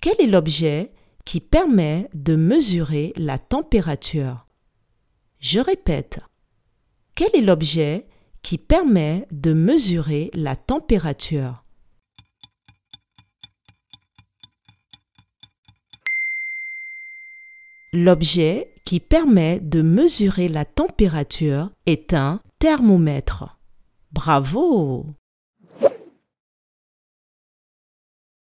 Quel est l'objet qui permet de mesurer la température? Je répète. Quel est l'objet qui permet de mesurer la température? L'objet qui permet de mesurer la température est un thermomètre. Bravo